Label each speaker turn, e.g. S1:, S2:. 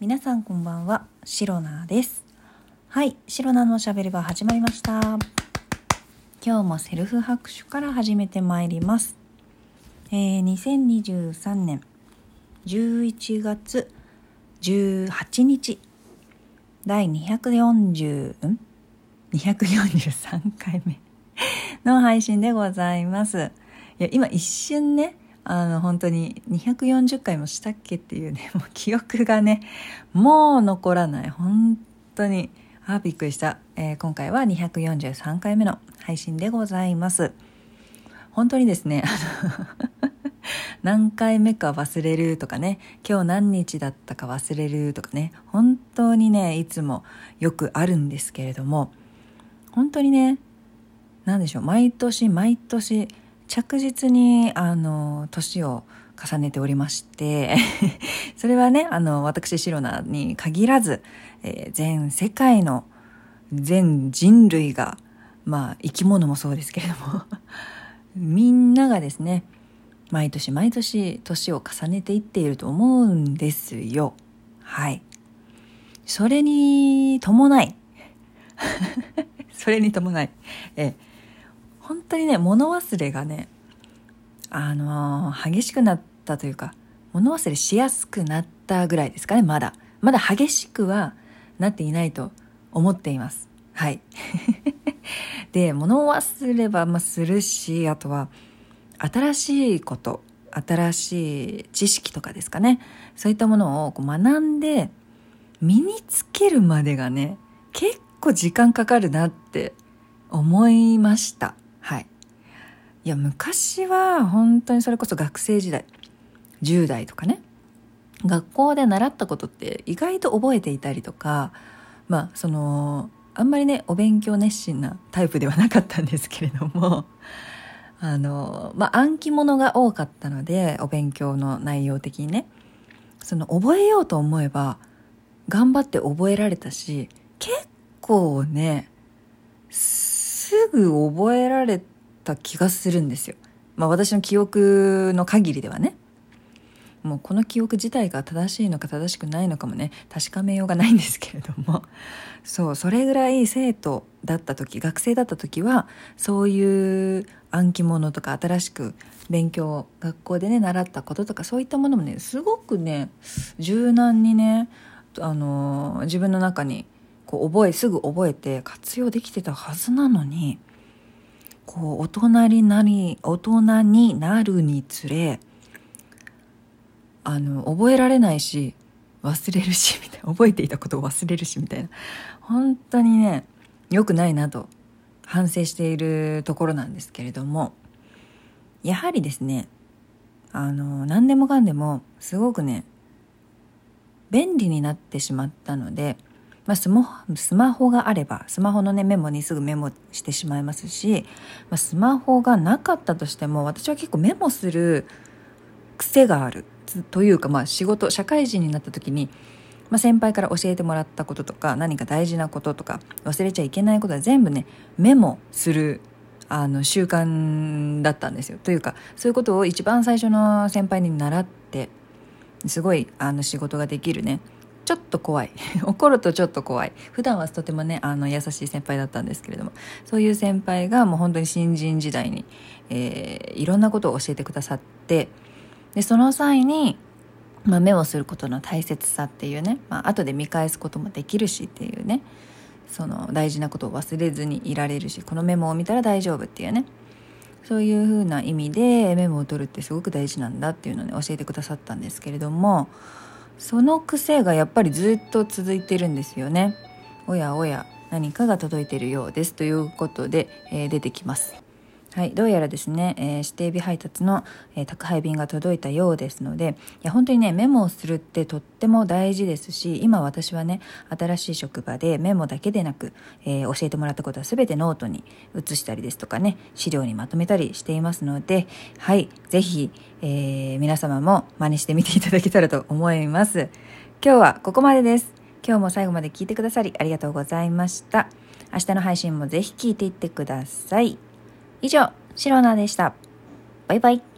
S1: 皆さんこんばんは、シロナです。はい、シロナのおしゃべり場始まりました。今日もセルフ拍手から始めてまいります。えー、2023年11月18日、第240、ん ?243 回目の配信でございます。いや、今一瞬ね、あの、本当に240回もしたっけっていうね、もう記憶がね、もう残らない。本当に。あ、びっくりした。えー今回は243回目の配信でございます。本当にですね、あの 何回目か忘れるとかね、今日何日だったか忘れるとかね、本当にね、いつもよくあるんですけれども、本当にね、なんでしょう、毎年毎年着実に、あの、年を重ねておりまして、それはね、あの、私、シロナに限らず、えー全世界の全人類が、まあ、生き物もそうですけれども、みんながですね、毎年毎年年を重ねていっていると思うんですよ。はい。それに伴い、それに伴い、えー本当にね、物忘れがね、あのー激しくなったというか、物忘れしやすくなったぐらいですかね、まだ。まだ激しくはなっていないと思っています。はい。で、物忘れはまするし、あとは、新しいこと、新しい知識とかですかね。そういったものをこう学んで、身につけるまでがね、結構時間かかるなって思いました。はい。いや、昔は本当にそれこそ学生時代、10代とかね、学校で習ったことって意外と覚えていたりとか、まあ、その、あんまりね、お勉強熱心なタイプではなかったんですけれども、あの、まあ、暗記物が多かったので、お勉強の内容的にね、その、覚えようと思えば、頑張って覚えられたし、結構ね、すぐ覚えられた気がするんですよ。まあ私の記憶の限りではね。もうこの記憶自体が正しいのか正しくないのかもね、確かめようがないんですけれども。そう、それぐらい生徒だった時、学生だった時は、そういう暗記物とか新しく勉強、学校でね、習ったこととかそういったものもね、すごくね、柔軟にね、あの、自分の中にこう覚え、すぐ覚えて活用できてたはずなのに、こう大人になり、大人になるにつれ、あの、覚えられないし、忘れるし、みたいな。覚えていたことを忘れるし、みたいな。本当にね、良くないなと反省しているところなんですけれども、やはりですね、あの、何でもかんでも、すごくね、便利になってしまったので、まあ、スマホスマホがあればスマホの、ね、メモにすぐメモしてしまいますし、まあ、スマホがなかったとしても私は結構メモする癖があるというか、まあ、仕事社会人になった時に、まあ、先輩から教えてもらったこととか何か大事なこととか忘れちゃいけないことは全部ねメモするあの習慣だったんですよ。というかそういうことを一番最初の先輩に習ってすごいあの仕事ができるねちょっと怖い。怒るとちょっと怖い。普段はとてもねあの優しい先輩だったんですけれども。そういう先輩がもう本当に新人時代に、えーいろんなことを教えてくださってでその際に、まあ、メモすることの大切さっていうね、まあ後で見返すこともできるしっていうねその大事なことを忘れずにいられるしこのメモを見たら大丈夫っていうね。そういうふうな意味でメモを取るってすごく大事なんだっていうのをね教えてくださったんですけれどもその癖がやっぱりずっと続いてるんですよね。おやおや何かが届いているようですということで、えー出てきます。はい、どうやらですね、えー指定日配達の、えー宅配便が届いたようですので、いや本当にね、メモをするってとっても大事ですし、今私はね、新しい職場でメモだけでなく、えー教えてもらったことは全てノートに移したりですとかね、資料にまとめたりしていますので、はい、ぜひ、え皆様も真似してみていただけたらと思います。今日はここまでです。今日も最後まで聞いてくださりありがとうございました。明日の配信もぜひ聞いていってください。以上、シロナでした。バイバイ。